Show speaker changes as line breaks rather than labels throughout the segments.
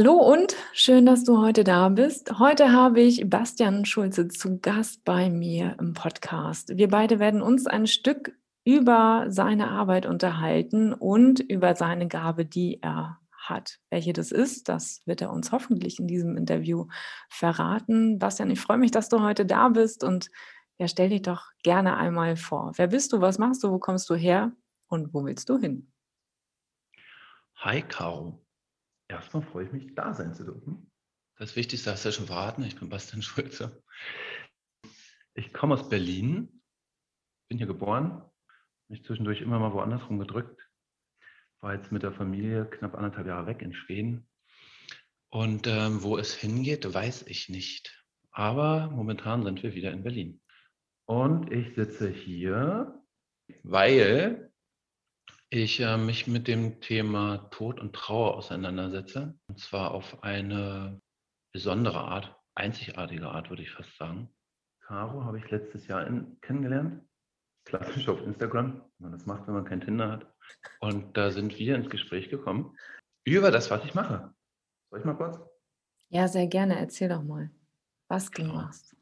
Hallo und schön, dass du heute da bist. Heute habe ich Bastian Schulze zu Gast bei mir im Podcast. Wir beide werden uns ein Stück über seine Arbeit unterhalten und über seine Gabe, die er hat. Welche das ist, das wird er uns hoffentlich in diesem Interview verraten. Bastian, ich freue mich, dass du heute da bist und ja, stell dich doch gerne einmal vor. Wer bist du? Was machst du? Wo kommst du her? Und wo willst du hin?
Hi, Caro. Erstmal freue ich mich, da sein zu dürfen. Das Wichtigste hast du ja schon verraten. Ich bin Bastian Schulze. Ich komme aus Berlin, bin hier geboren, mich zwischendurch immer mal woanders rumgedrückt. War jetzt mit der Familie knapp anderthalb Jahre weg in Schweden. Und ähm, wo es hingeht, weiß ich nicht. Aber momentan sind wir wieder in Berlin. Und ich sitze hier, weil ich äh, mich mit dem Thema Tod und Trauer auseinandersetze. Und zwar auf eine besondere Art, einzigartige Art, würde ich fast sagen. Caro habe ich letztes Jahr in, kennengelernt. Klassisch auf Instagram, man das macht, wenn man kein Tinder hat. Und da sind wir ins Gespräch gekommen über das, was ich mache. Soll ich mal kurz?
Ja, sehr gerne. Erzähl doch mal, was du genau. machst.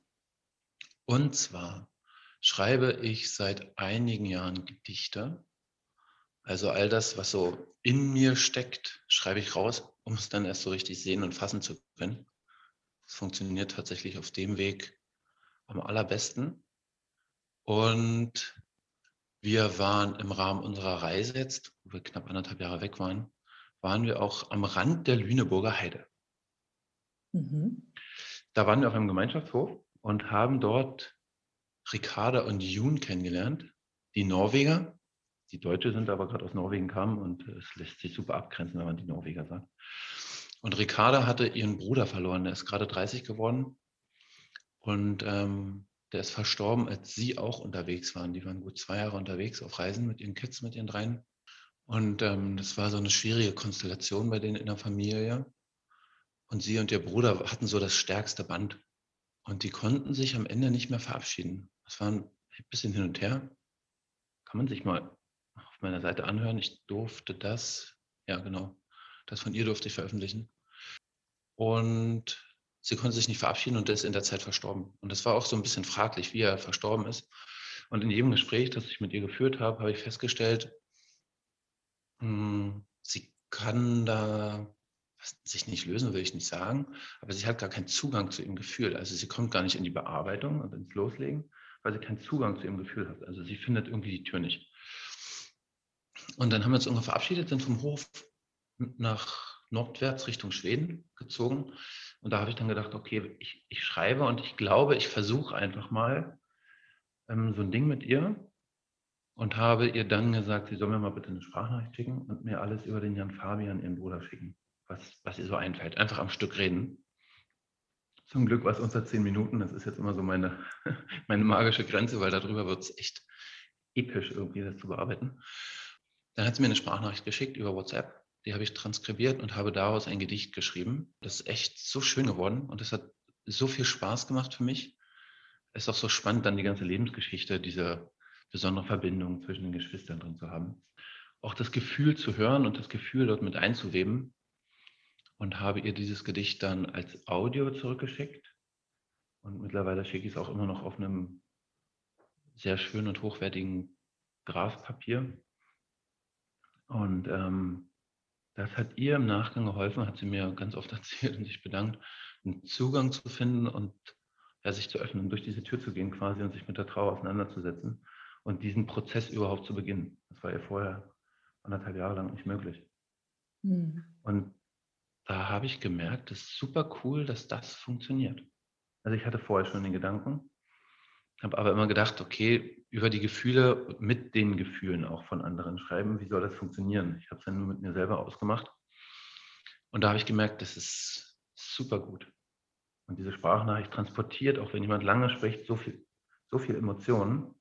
Und zwar schreibe ich seit einigen Jahren Gedichte also all das, was so in mir steckt, schreibe ich raus, um es dann erst so richtig sehen und fassen zu können. Das funktioniert tatsächlich auf dem Weg am allerbesten. Und wir waren im Rahmen unserer Reise jetzt, wo wir knapp anderthalb Jahre weg waren, waren wir auch am Rand der Lüneburger Heide. Mhm. Da waren wir auf einem Gemeinschaftshof und haben dort Ricarda und Jun kennengelernt, die Norweger, die Deutsche sind, aber gerade aus Norwegen kamen und es lässt sich super abgrenzen, wenn man die Norweger sagt. Und Ricarda hatte ihren Bruder verloren, der ist gerade 30 geworden und ähm, der ist verstorben, als sie auch unterwegs waren. Die waren gut zwei Jahre unterwegs auf Reisen mit ihren Kids, mit ihren dreien. Und ähm, das war so eine schwierige Konstellation bei denen in der Familie. Und sie und ihr Bruder hatten so das stärkste Band. Und die konnten sich am Ende nicht mehr verabschieden. Das war ein bisschen hin und her. Kann man sich mal auf meiner Seite anhören. Ich durfte das, ja genau, das von ihr durfte ich veröffentlichen. Und sie konnte sich nicht verabschieden und ist in der Zeit verstorben. Und das war auch so ein bisschen fraglich, wie er verstorben ist. Und in jedem Gespräch, das ich mit ihr geführt habe, habe ich festgestellt, hm, sie kann da sich nicht lösen, will ich nicht sagen, aber sie hat gar keinen Zugang zu ihrem Gefühl. Also sie kommt gar nicht in die Bearbeitung und ins Loslegen, weil sie keinen Zugang zu ihrem Gefühl hat. Also sie findet irgendwie die Tür nicht. Und dann haben wir uns irgendwann verabschiedet, sind vom Hof nach nordwärts Richtung Schweden gezogen. Und da habe ich dann gedacht, okay, ich, ich schreibe und ich glaube, ich versuche einfach mal ähm, so ein Ding mit ihr und habe ihr dann gesagt, sie soll mir mal bitte eine Sprachnachricht schicken und mir alles über den Jan Fabian, ihren Bruder, schicken, was, was ihr so einfällt. Einfach am Stück reden. Zum Glück war es unter zehn Minuten. Das ist jetzt immer so meine, meine magische Grenze, weil darüber wird es echt episch, irgendwie das zu bearbeiten. Dann hat sie mir eine Sprachnachricht geschickt über WhatsApp. Die habe ich transkribiert und habe daraus ein Gedicht geschrieben. Das ist echt so schön geworden und es hat so viel Spaß gemacht für mich. Es ist auch so spannend, dann die ganze Lebensgeschichte, diese besondere Verbindung zwischen den Geschwistern drin zu haben. Auch das Gefühl zu hören und das Gefühl dort mit einzuweben. Und habe ihr dieses Gedicht dann als Audio zurückgeschickt. Und mittlerweile schicke ich es auch immer noch auf einem sehr schönen und hochwertigen Grafpapier. Und ähm, das hat ihr im Nachgang geholfen, hat sie mir ganz oft erzählt und sich bedankt, einen Zugang zu finden und ja, sich zu öffnen, durch diese Tür zu gehen quasi und sich mit der Trauer auseinanderzusetzen und diesen Prozess überhaupt zu beginnen. Das war ihr vorher anderthalb Jahre lang nicht möglich. Mhm. Und da habe ich gemerkt, es ist super cool, dass das funktioniert. Also ich hatte vorher schon den Gedanken, habe aber immer gedacht, okay, über die Gefühle mit den Gefühlen auch von anderen schreiben, wie soll das funktionieren? Ich habe es dann nur mit mir selber ausgemacht. Und da habe ich gemerkt, das ist super gut. Und diese Sprachnachricht transportiert, auch wenn jemand lange spricht, so viel, so viel Emotionen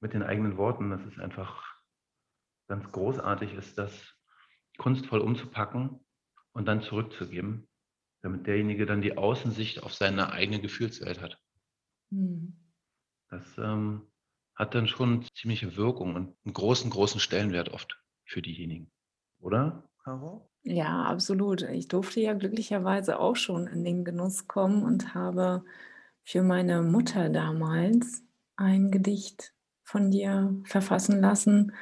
mit den eigenen Worten, dass es einfach ganz großartig ist, das kunstvoll umzupacken und dann zurückzugeben, damit derjenige dann die Außensicht auf seine eigene Gefühlswelt hat. Mhm. Das ähm, hat dann schon ziemliche Wirkung und einen großen, großen Stellenwert oft für diejenigen. Oder, Caro?
Ja, absolut. Ich durfte ja glücklicherweise auch schon in den Genuss kommen und habe für meine Mutter damals ein Gedicht von dir verfassen lassen.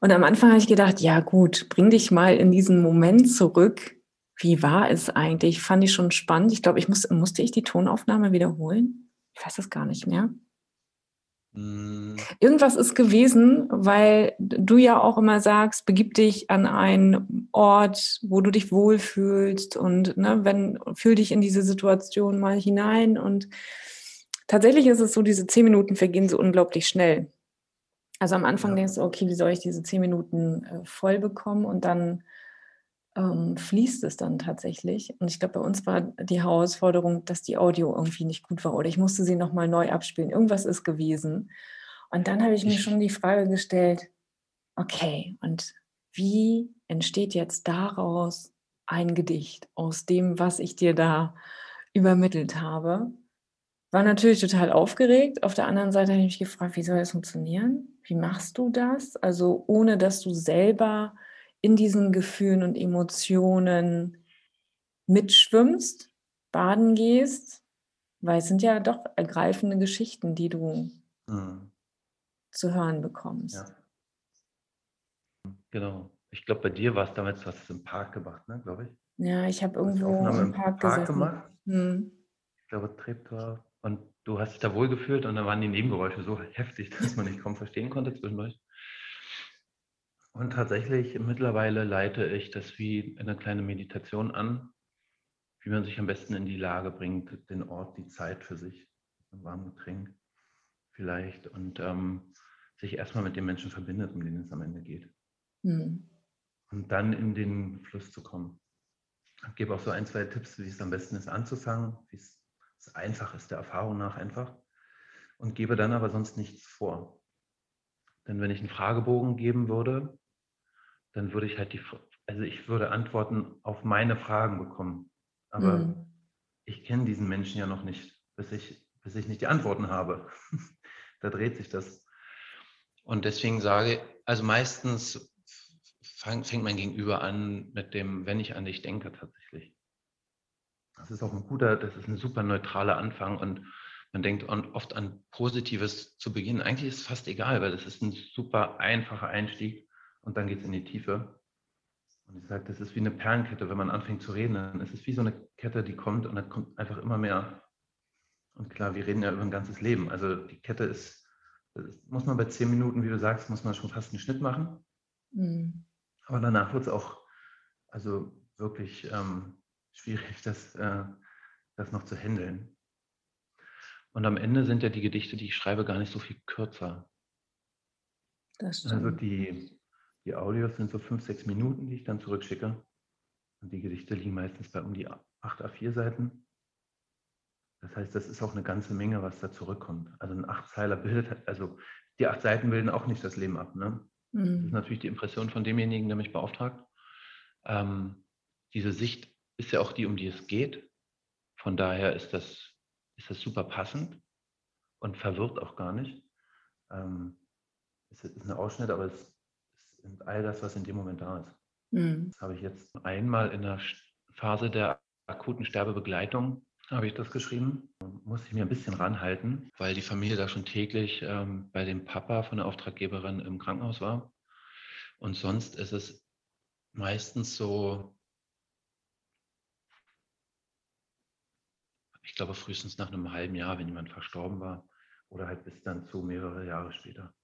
Und am Anfang habe ich gedacht, ja gut, bring dich mal in diesen Moment zurück. Wie war es eigentlich? Fand ich schon spannend. Ich glaube, ich muss, musste ich die Tonaufnahme wiederholen? Ich weiß es gar nicht mehr. Hm. Irgendwas ist gewesen, weil du ja auch immer sagst, begib dich an einen Ort, wo du dich wohlfühlst und ne, wenn fühl dich in diese Situation mal hinein. Und tatsächlich ist es so, diese zehn Minuten vergehen so unglaublich schnell. Also am Anfang ja. denkst du, okay, wie soll ich diese zehn Minuten äh, voll bekommen? Und dann ähm, fließt es dann tatsächlich. Und ich glaube, bei uns war die Herausforderung, dass die Audio irgendwie nicht gut war oder ich musste sie nochmal neu abspielen. Irgendwas ist gewesen. Und dann habe ich mir schon die Frage gestellt, okay, und wie entsteht jetzt daraus ein Gedicht aus dem, was ich dir da übermittelt habe? War natürlich total aufgeregt. Auf der anderen Seite habe ich mich gefragt, wie soll das funktionieren? Wie machst du das? Also ohne dass du selber in diesen Gefühlen und Emotionen mitschwimmst, baden gehst, weil es sind ja doch ergreifende Geschichten, die du mhm. zu hören bekommst. Ja.
Genau. Ich glaube, bei dir war es damals, du hast es im Park gemacht, ne, glaube ich.
Ja, ich habe irgendwo im Park, Park gemacht.
Hm. Ich glaube, Treptower. Und du hast dich da wohl gefühlt und dann waren die Nebengeräusche so heftig, dass man nicht kaum verstehen konnte zwischendurch. Und tatsächlich mittlerweile leite ich das wie eine kleine Meditation an, wie man sich am besten in die Lage bringt, den Ort, die Zeit für sich, ein warmes Getränk vielleicht und ähm, sich erstmal mit dem Menschen verbindet, um den es am Ende geht. Mhm. Und dann in den Fluss zu kommen. Ich gebe auch so ein, zwei Tipps, wie es am besten ist anzufangen, wie es einfach ist, der Erfahrung nach einfach. Und gebe dann aber sonst nichts vor. Denn wenn ich einen Fragebogen geben würde, dann würde ich halt die, also ich würde Antworten auf meine Fragen bekommen. Aber mhm. ich kenne diesen Menschen ja noch nicht, bis ich, bis ich nicht die Antworten habe. da dreht sich das. Und deswegen sage, also meistens fang, fängt mein Gegenüber an mit dem, wenn ich an dich denke, tatsächlich. Das ist auch ein guter, das ist ein super neutraler Anfang und man denkt oft an Positives zu Beginn. Eigentlich ist es fast egal, weil das ist ein super einfacher Einstieg und dann geht es in die Tiefe. Und ich sage, das ist wie eine Perlenkette, wenn man anfängt zu reden, dann ist es wie so eine Kette, die kommt und dann kommt einfach immer mehr. Und klar, wir reden ja über ein ganzes Leben. Also die Kette ist, muss man bei zehn Minuten, wie du sagst, muss man schon fast einen Schnitt machen. Mhm. Aber danach wird es auch also wirklich ähm, schwierig, das, äh, das noch zu handeln. Und am Ende sind ja die Gedichte, die ich schreibe, gar nicht so viel kürzer. Also die, die Audios sind so fünf, sechs Minuten, die ich dann zurückschicke. Und die Gedichte liegen meistens bei um die acht A4-Seiten. Das heißt, das ist auch eine ganze Menge, was da zurückkommt. Also ein Achtzeiler bildet, also die acht Seiten bilden auch nicht das Leben ab. Ne? Mhm. Das ist natürlich die Impression von demjenigen, der mich beauftragt. Ähm, diese Sicht ist ja auch die, um die es geht. Von daher ist das, ist das super passend und verwirrt auch gar nicht. Ähm, es ist ein Ausschnitt, aber es und all das, was in dem Moment da ist. Mhm. Das habe ich jetzt einmal in der Phase der akuten Sterbebegleitung habe ich das geschrieben. Muss ich mir ein bisschen ranhalten, weil die Familie da schon täglich ähm, bei dem Papa von der Auftraggeberin im Krankenhaus war. Und sonst ist es meistens so, ich glaube frühestens nach einem halben Jahr, wenn jemand verstorben war, oder halt bis dann zu mehrere Jahre später.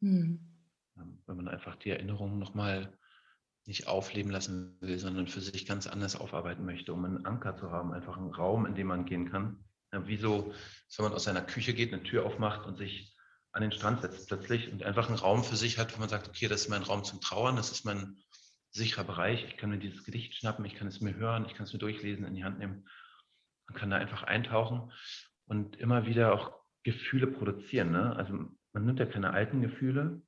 Mhm. Ähm, wenn man einfach die Erinnerungen nochmal nicht aufleben lassen will, sondern für sich ganz anders aufarbeiten möchte, um einen Anker zu haben, einfach einen Raum, in dem man gehen kann. Ja, wie so, wenn man aus seiner Küche geht, eine Tür aufmacht und sich an den Strand setzt plötzlich und einfach einen Raum für sich hat, wo man sagt, okay, das ist mein Raum zum Trauern, das ist mein sicherer Bereich. Ich kann mir dieses Gedicht schnappen, ich kann es mir hören, ich kann es mir durchlesen, in die Hand nehmen. Man kann da einfach eintauchen und immer wieder auch Gefühle produzieren. Ne? Also man nimmt ja keine alten Gefühle,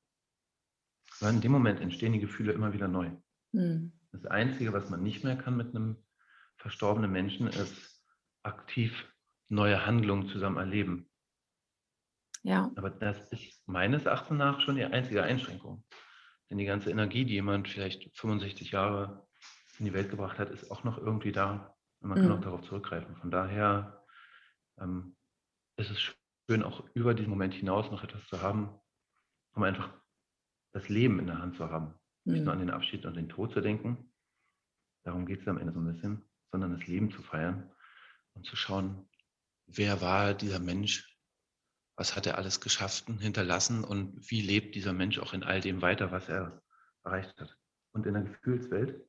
sondern in dem Moment entstehen die Gefühle immer wieder neu. Mhm. Das Einzige, was man nicht mehr kann mit einem verstorbenen Menschen, ist aktiv neue Handlungen zusammen erleben. Ja. Aber das ist meines Erachtens nach schon die einzige Einschränkung. Denn die ganze Energie, die jemand vielleicht 65 Jahre in die Welt gebracht hat, ist auch noch irgendwie da. Und man mhm. kann auch darauf zurückgreifen. Von daher ähm, ist es schön, auch über diesen Moment hinaus noch etwas zu haben, um einfach das Leben in der Hand zu haben. Mhm. Nicht nur an den Abschied und den Tod zu denken, darum geht es am Ende so ein bisschen, sondern das Leben zu feiern und zu schauen, wer war dieser Mensch, was hat er alles geschafft und hinterlassen und wie lebt dieser Mensch auch in all dem weiter, was er erreicht hat. Und in der Gefühlswelt.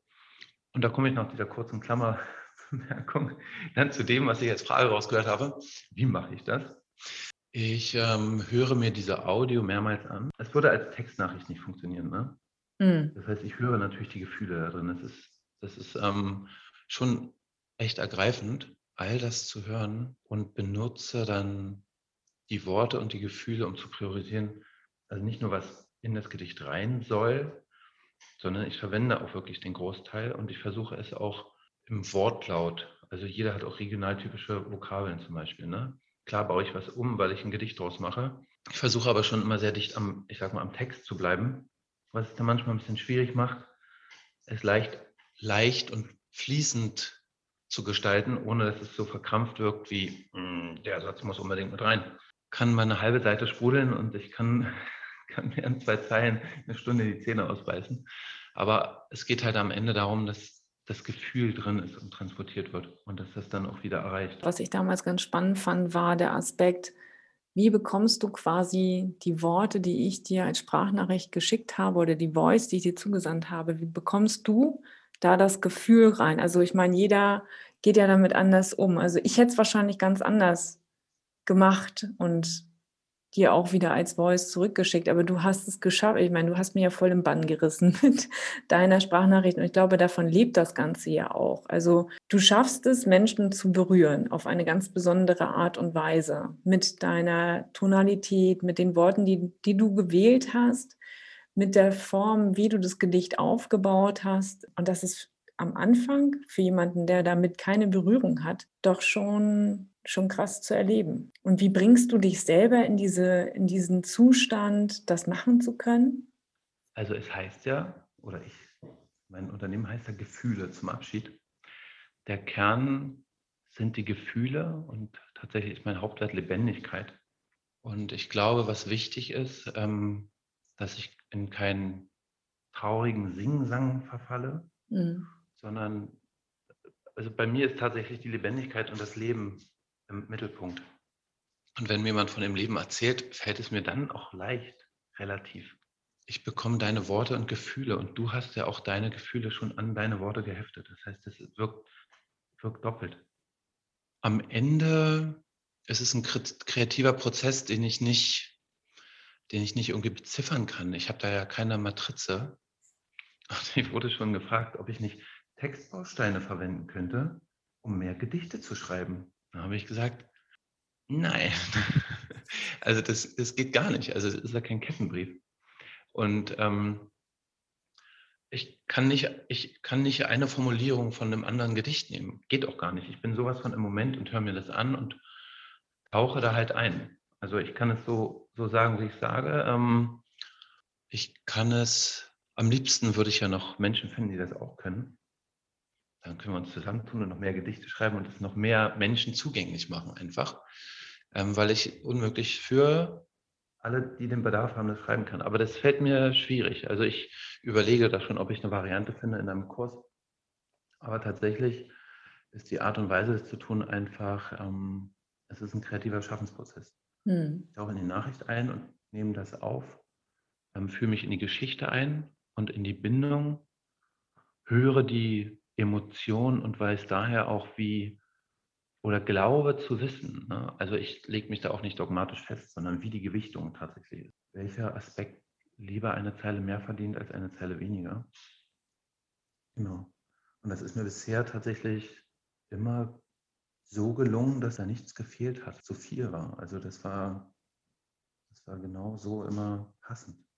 Und da komme ich nach dieser kurzen Klammerbemerkung dann zu dem, was ich als Frage rausgehört habe. Wie mache ich das? Ich ähm, höre mir diese Audio mehrmals an. Es würde als Textnachricht nicht funktionieren. Ne? Mhm. Das heißt, ich höre natürlich die Gefühle da drin. Das ist, das ist ähm, schon echt ergreifend, all das zu hören und benutze dann die Worte und die Gefühle, um zu priorisieren, also nicht nur was in das Gedicht rein soll, sondern ich verwende auch wirklich den Großteil und ich versuche es auch im Wortlaut. Also jeder hat auch regionaltypische Vokabeln zum Beispiel. Ne? Klar baue ich was um, weil ich ein Gedicht draus mache. Ich versuche aber schon immer sehr dicht am, ich sag mal, am Text zu bleiben, was es dann manchmal ein bisschen schwierig macht, es leicht, leicht und fließend zu gestalten, ohne dass es so verkrampft wirkt wie, hm, der Satz muss unbedingt mit rein kann mal eine halbe Seite sprudeln und ich kann, kann mir in zwei Zeilen eine Stunde die Zähne ausbeißen. Aber es geht halt am Ende darum, dass das Gefühl drin ist und transportiert wird und dass das dann auch wieder erreicht.
Was ich damals ganz spannend fand, war der Aspekt, wie bekommst du quasi die Worte, die ich dir als Sprachnachricht geschickt habe oder die Voice, die ich dir zugesandt habe, wie bekommst du da das Gefühl rein? Also ich meine, jeder geht ja damit anders um. Also ich hätte es wahrscheinlich ganz anders gemacht und dir auch wieder als Voice zurückgeschickt. Aber du hast es geschafft. Ich meine, du hast mir ja voll im Bann gerissen mit deiner Sprachnachricht. Und ich glaube, davon lebt das Ganze ja auch. Also du schaffst es, Menschen zu berühren auf eine ganz besondere Art und Weise. Mit deiner Tonalität, mit den Worten, die, die du gewählt hast, mit der Form, wie du das Gedicht aufgebaut hast. Und das ist am Anfang für jemanden, der damit keine Berührung hat, doch schon schon krass zu erleben. Und wie bringst du dich selber in, diese, in diesen Zustand, das machen zu können?
Also es heißt ja, oder ich, mein Unternehmen heißt ja Gefühle zum Abschied. Der Kern sind die Gefühle und tatsächlich ist mein Hauptwert Lebendigkeit. Und ich glaube, was wichtig ist, ähm, dass ich in keinen traurigen Singsang verfalle, mhm. sondern also bei mir ist tatsächlich die Lebendigkeit und das Leben im Mittelpunkt. Und wenn mir jemand von dem Leben erzählt, fällt es mir dann auch leicht, relativ. Ich bekomme deine Worte und Gefühle und du hast ja auch deine Gefühle schon an deine Worte geheftet. Das heißt, es wirkt, wirkt doppelt. Am Ende ist es ein kreativer Prozess, den ich nicht, den ich nicht irgendwie beziffern kann. Ich habe da ja keine Matrize. Ich wurde schon gefragt, ob ich nicht Textbausteine verwenden könnte, um mehr Gedichte zu schreiben. Da habe ich gesagt, nein. also das, das geht gar nicht. Also es ist ja kein Kettenbrief. Und ähm, ich, kann nicht, ich kann nicht eine Formulierung von einem anderen Gedicht nehmen. Geht auch gar nicht. Ich bin sowas von im Moment und höre mir das an und tauche da halt ein. Also ich kann es so, so sagen, wie ich sage. Ähm, ich kann es, am liebsten würde ich ja noch Menschen finden, die das auch können dann können wir uns zusammentun und noch mehr Gedichte schreiben und es noch mehr Menschen zugänglich machen einfach, ähm, weil ich unmöglich für alle, die den Bedarf haben, das schreiben kann. Aber das fällt mir schwierig. Also ich überlege da schon, ob ich eine Variante finde in einem Kurs. Aber tatsächlich ist die Art und Weise, das zu tun, einfach, ähm, es ist ein kreativer Schaffensprozess. Hm. Ich tauche in die Nachricht ein und nehme das auf, ähm, fühle mich in die Geschichte ein und in die Bindung, höre die Emotion und weiß daher auch, wie oder glaube zu wissen. Ne? Also ich lege mich da auch nicht dogmatisch fest, sondern wie die Gewichtung tatsächlich ist. Welcher Aspekt lieber eine Zeile mehr verdient als eine Zeile weniger? Genau. Und das ist mir bisher tatsächlich immer so gelungen, dass da nichts gefehlt hat, zu viel war. Also das war, das war genau so immer passend.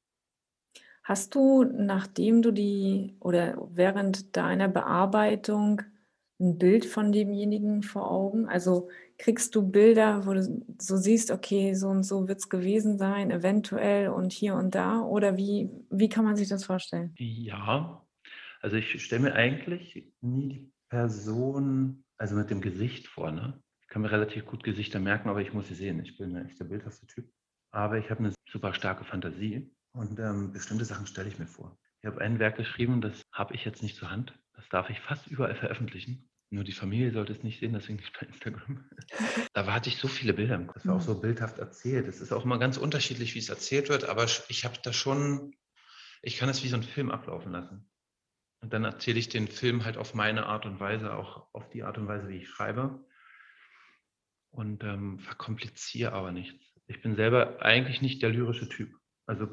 Hast du, nachdem du die oder während deiner Bearbeitung ein Bild von demjenigen vor Augen? Also kriegst du Bilder, wo du so siehst, okay, so und so wird es gewesen sein, eventuell und hier und da? Oder wie, wie kann man sich das vorstellen?
Ja, also ich stelle mir eigentlich nie die Person, also mit dem Gesicht vor. Ne? Ich kann mir relativ gut Gesichter merken, aber ich muss sie sehen. Ich bin ein echter bildhafter Typ. Aber ich habe eine super starke Fantasie und ähm, bestimmte Sachen stelle ich mir vor. Ich habe ein Werk geschrieben, das habe ich jetzt nicht zur Hand. Das darf ich fast überall veröffentlichen. Nur die Familie sollte es nicht sehen, deswegen nicht bei Instagram. da hatte ich so viele Bilder. Das war auch so bildhaft erzählt. Es ist auch immer ganz unterschiedlich, wie es erzählt wird, aber ich habe da schon, ich kann es wie so ein Film ablaufen lassen. Und dann erzähle ich den Film halt auf meine Art und Weise, auch auf die Art und Weise, wie ich schreibe. Und ähm, verkompliziere aber nichts. Ich bin selber eigentlich nicht der lyrische Typ. Also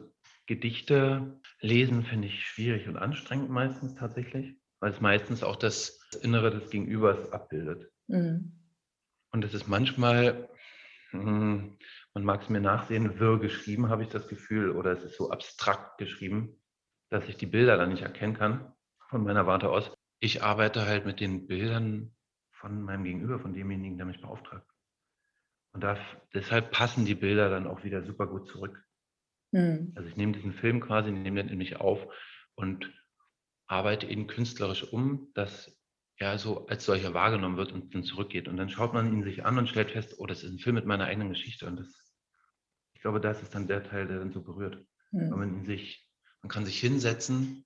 Gedichte lesen finde ich schwierig und anstrengend meistens tatsächlich, weil es meistens auch das Innere des Gegenübers abbildet. Mhm. Und es ist manchmal, hm, man mag es mir nachsehen, wirr geschrieben, habe ich das Gefühl, oder es ist so abstrakt geschrieben, dass ich die Bilder dann nicht erkennen kann von meiner Warte aus. Ich arbeite halt mit den Bildern von meinem Gegenüber, von demjenigen, der mich beauftragt. Und das, deshalb passen die Bilder dann auch wieder super gut zurück. Mhm. Also ich nehme diesen Film quasi, nehme den in mich auf und arbeite ihn künstlerisch um, dass er so als solcher wahrgenommen wird und dann zurückgeht. Und dann schaut man ihn sich an und stellt fest, oh, das ist ein Film mit meiner eigenen Geschichte. Und das, ich glaube, das ist dann der Teil, der dann so berührt. Mhm. Wenn man sich, man kann sich hinsetzen.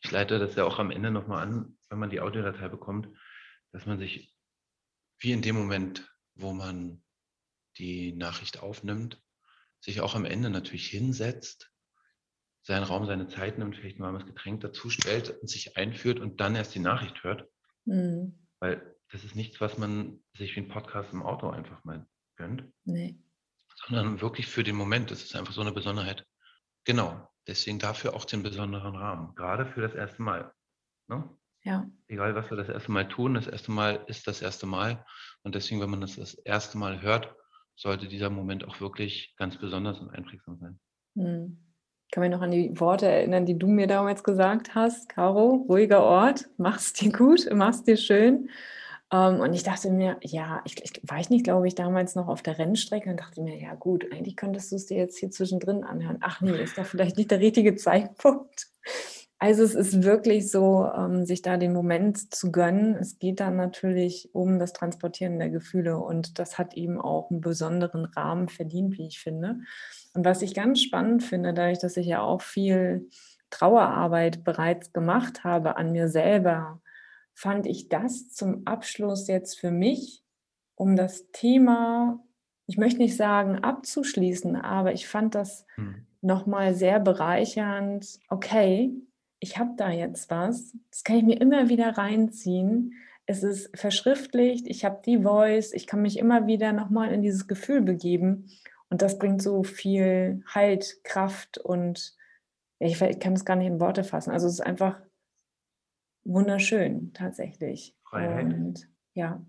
Ich leite das ja auch am Ende nochmal an, wenn man die Audiodatei bekommt, dass man sich wie in dem Moment, wo man die Nachricht aufnimmt, sich auch am Ende natürlich hinsetzt, seinen Raum, seine Zeit nimmt, vielleicht ein warmes Getränk dazu stellt und sich einführt und dann erst die Nachricht hört. Mhm. Weil das ist nichts, was man sich wie ein Podcast im Auto einfach mal gönnt. Nee. Sondern wirklich für den Moment. Das ist einfach so eine Besonderheit. Genau. Deswegen dafür auch den besonderen Rahmen. Gerade für das erste Mal. Ne? Ja. Egal, was wir das erste Mal tun, das erste Mal ist das erste Mal. Und deswegen, wenn man das das erste Mal hört, sollte dieser Moment auch wirklich ganz besonders und einprägsam sein. Hm.
Ich kann mich noch an die Worte erinnern, die du mir damals gesagt hast, Caro, ruhiger Ort, mach's dir gut, mach's dir schön. Ähm, und ich dachte mir, ja, ich, ich war ich nicht, glaube ich, damals noch auf der Rennstrecke und dachte mir, ja gut, eigentlich könntest du es dir jetzt hier zwischendrin anhören. Ach nee, ist doch vielleicht nicht der richtige Zeitpunkt. Also es ist wirklich so, ähm, sich da den Moment zu gönnen. Es geht dann natürlich um das Transportieren der Gefühle und das hat eben auch einen besonderen Rahmen verdient, wie ich finde. Und was ich ganz spannend finde, dadurch, dass ich ja auch viel Trauerarbeit bereits gemacht habe an mir selber, fand ich das zum Abschluss jetzt für mich, um das Thema, ich möchte nicht sagen abzuschließen, aber ich fand das hm. nochmal sehr bereichernd. Okay, ich habe da jetzt was, das kann ich mir immer wieder reinziehen. Es ist verschriftlicht, ich habe die Voice, ich kann mich immer wieder nochmal in dieses Gefühl begeben. Und das bringt so viel Halt, Kraft und ich, ich kann es gar nicht in Worte fassen. Also es ist einfach wunderschön tatsächlich. Freiheit. Und ja.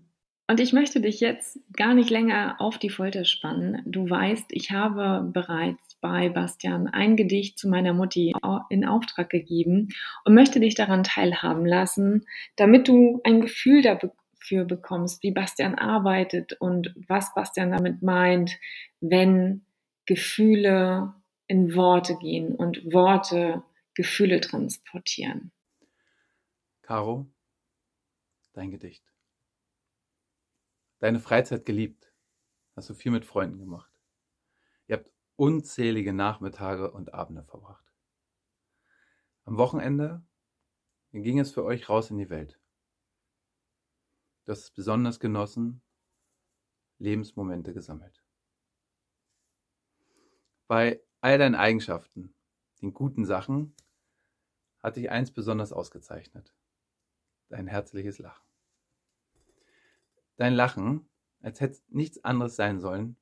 Und ich möchte dich jetzt gar nicht länger auf die Folter spannen. Du weißt, ich habe bereits bei Bastian ein Gedicht zu meiner Mutti in Auftrag gegeben und möchte dich daran teilhaben lassen, damit du ein Gefühl dafür bekommst, wie Bastian arbeitet und was Bastian damit meint, wenn Gefühle in Worte gehen und Worte Gefühle transportieren.
Caro, dein Gedicht. Deine Freizeit geliebt. Hast du viel mit Freunden gemacht. Unzählige Nachmittage und Abende verbracht. Am Wochenende ging es für euch raus in die Welt. Hast es besonders genossen, Lebensmomente gesammelt. Bei all deinen Eigenschaften, den guten Sachen, hat dich eins besonders ausgezeichnet dein herzliches Lachen. Dein Lachen, als hätte nichts anderes sein sollen,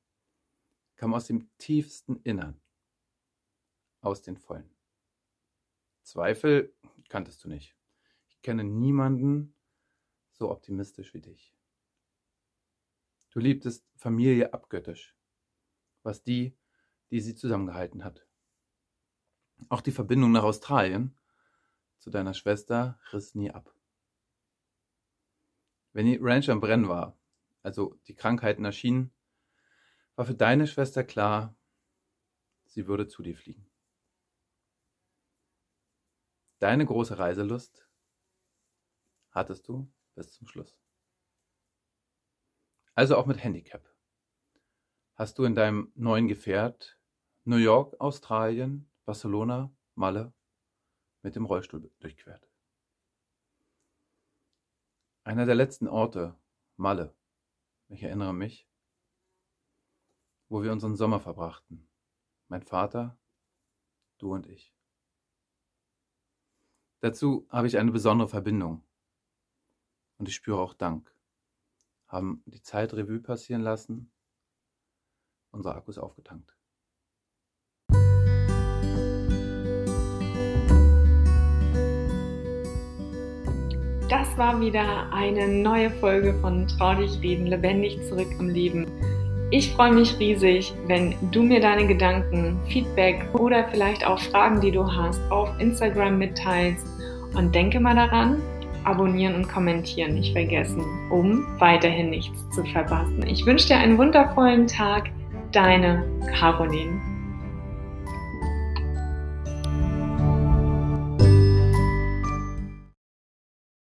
kam aus dem tiefsten Innern, aus den Vollen. Zweifel kanntest du nicht. Ich kenne niemanden so optimistisch wie dich. Du liebtest Familie abgöttisch, was die, die sie zusammengehalten hat. Auch die Verbindung nach Australien zu deiner Schwester riss nie ab. Wenn die Ranch am Brennen war, also die Krankheiten erschienen, war für deine Schwester klar, sie würde zu dir fliegen. Deine große Reiselust hattest du bis zum Schluss. Also auch mit Handicap. Hast du in deinem neuen Gefährt New York, Australien, Barcelona, Malle mit dem Rollstuhl durchquert. Einer der letzten Orte, Malle, ich erinnere mich, wo wir unseren Sommer verbrachten. Mein Vater, du und ich. Dazu habe ich eine besondere Verbindung. Und ich spüre auch Dank. Haben die Zeit Revue passieren lassen, unsere Akkus aufgetankt.
Das war wieder eine neue Folge von Trau dich reden, lebendig zurück im Leben. Ich freue mich riesig, wenn du mir deine Gedanken, Feedback oder vielleicht auch Fragen, die du hast, auf Instagram mitteilst. Und denke mal daran, abonnieren und kommentieren nicht vergessen, um weiterhin nichts zu verpassen. Ich wünsche dir einen wundervollen Tag. Deine Caroline.